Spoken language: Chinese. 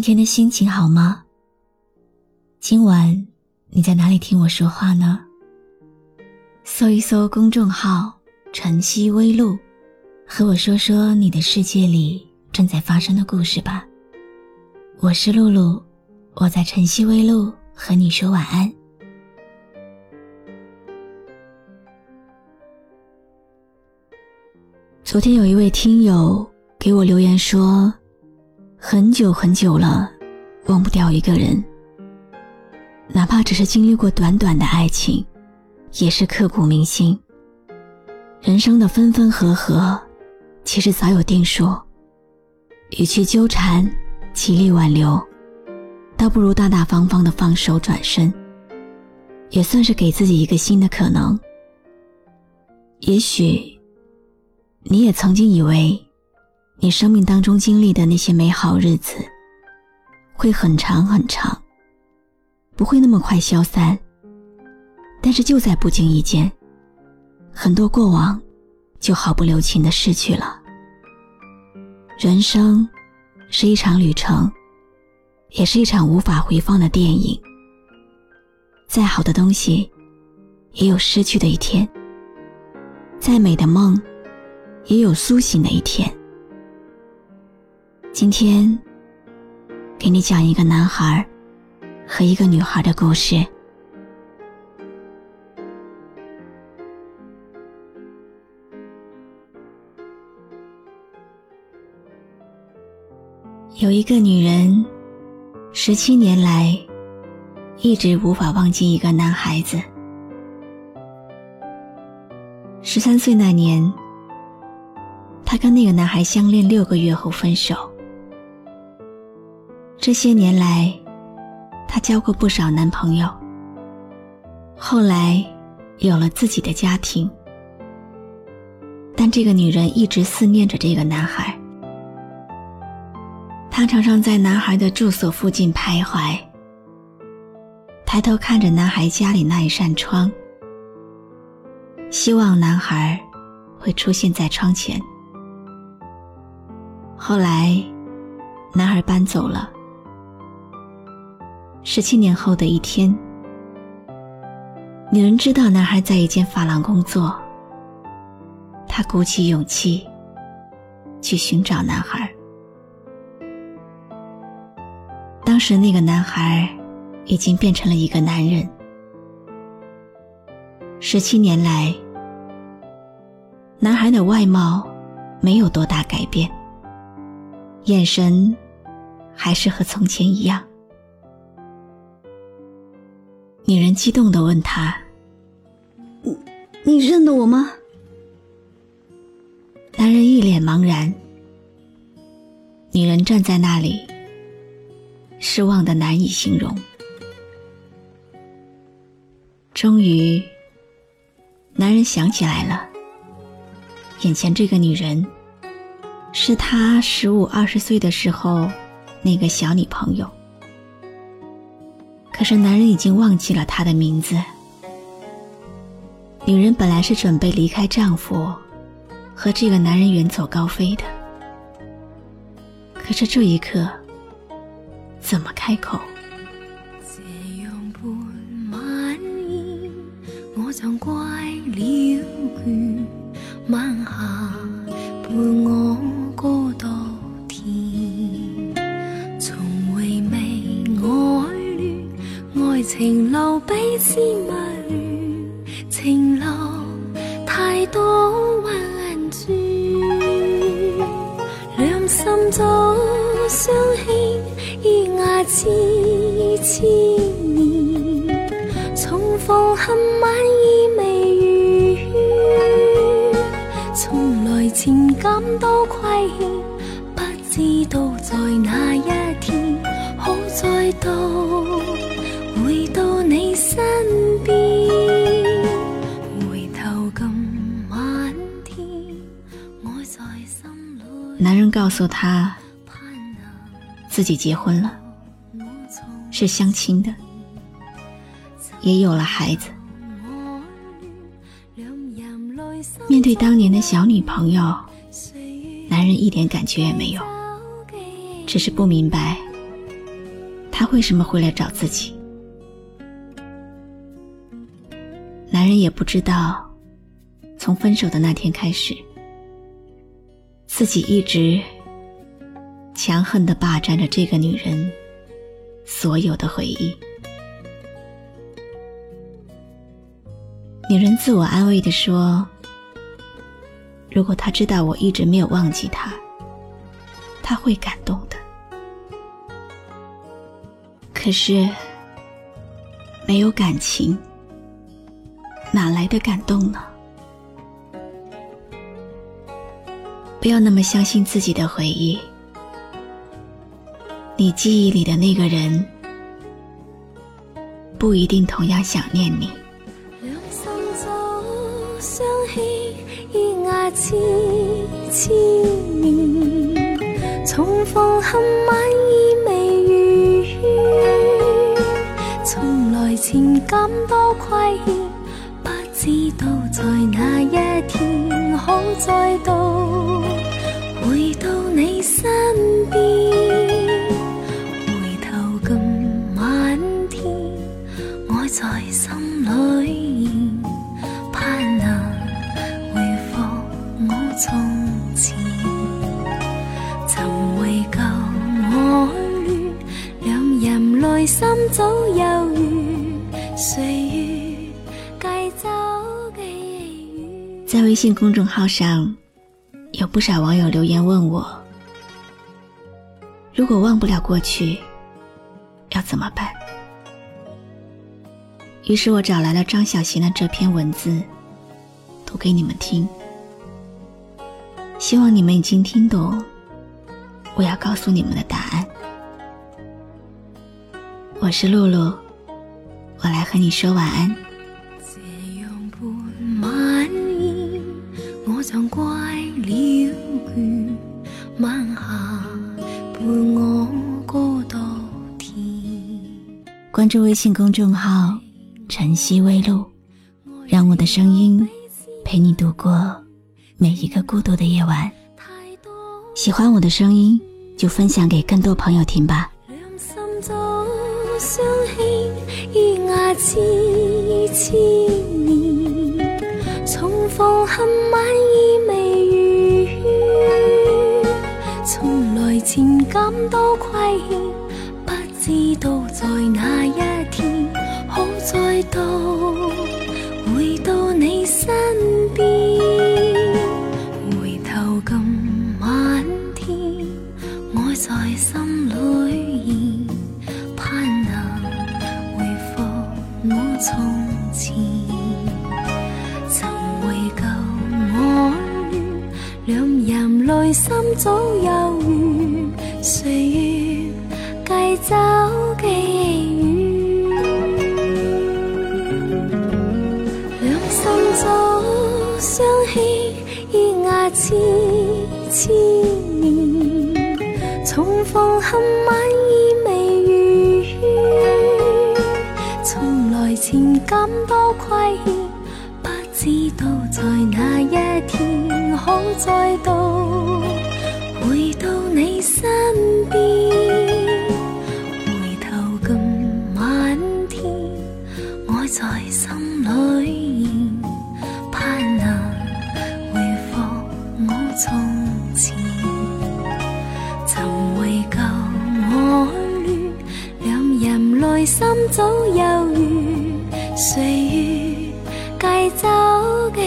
今天的心情好吗？今晚你在哪里听我说话呢？搜一搜公众号“晨曦微露”，和我说说你的世界里正在发生的故事吧。我是露露，我在晨曦微露和你说晚安。昨天有一位听友给我留言说。很久很久了，忘不掉一个人，哪怕只是经历过短短的爱情，也是刻骨铭心。人生的分分合合，其实早有定数，与其纠缠，极力挽留，倒不如大大方方的放手转身，也算是给自己一个新的可能。也许，你也曾经以为。你生命当中经历的那些美好日子，会很长很长，不会那么快消散。但是就在不经意间，很多过往就毫不留情的逝去了。人生是一场旅程，也是一场无法回放的电影。再好的东西，也有失去的一天；再美的梦，也有苏醒的一天。今天，给你讲一个男孩和一个女孩的故事。有一个女人，十七年来一直无法忘记一个男孩子。十三岁那年，她跟那个男孩相恋六个月后分手。这些年来，她交过不少男朋友。后来，有了自己的家庭。但这个女人一直思念着这个男孩。她常常在男孩的住所附近徘徊，抬头看着男孩家里那一扇窗，希望男孩会出现在窗前。后来，男孩搬走了。十七年后的一天，女人知道男孩在一间发廊工作。她鼓起勇气去寻找男孩。当时那个男孩已经变成了一个男人。十七年来，男孩的外貌没有多大改变，眼神还是和从前一样。女人激动的问他：“你你认得我吗？”男人一脸茫然。女人站在那里，失望的难以形容。终于，男人想起来了，眼前这个女人，是他十五二十岁的时候那个小女朋友。可是男人已经忘记了她的名字。女人本来是准备离开丈夫，和这个男人远走高飞的。可是这一刻，怎么开口？我像怪了，情路彼此迷乱，情路太多弯转，两心早相牵，依牙痴缠绵，重逢恨晚意未完，从来情感都亏欠，不知道在哪一天，可再度回到身边。回头咁漫天，爱在心里。男人告诉他，自己结婚了，是相亲的，也有了孩子。面对当年的小女朋友，男人一点感觉也没有，只是不明白她为什么会来找自己。人也不知道，从分手的那天开始，自己一直强横的霸占着这个女人所有的回忆。女人自我安慰的说：“如果他知道我一直没有忘记他，他会感动的。可是，没有感情，哪来的感动呢？不要那么相信自己的回忆，你记忆里的那个人，不一定同样想念你。”千千年，重逢恨晚意未完，从来情感多亏欠，知道在那一天可再度回到你身边，回头近晚天，爱在心里，盼能回复我从前，曾为旧爱恋，两人内心早有预，谁？在微信公众号上，有不少网友留言问我：如果忘不了过去，要怎么办？于是我找来了张小娴的这篇文字，读给你们听。希望你们已经听懂我要告诉你们的答案。我是露露，我来和你说晚安。注微信公众号“晨曦微露”，让我的声音陪你度过每一个孤独的夜晚。喜欢我的声音，就分享给更多朋友听吧。相牵于牙齿千年，重逢恨晚意未完。从来情感多亏欠，知道在那一天可再度回到你身边。回头咁漫天，爱在心里。盼能回复我从前，曾为旧爱恋，两人内心早有缘，岁月计走寄远，两心早相牵于牙齿千年，重逢恨晚意未如愿，从来情感多亏欠，不知道在哪一天可再度在心里，盼能回复我从前。曾为旧爱恋，两人内心早有缘。岁月计走寄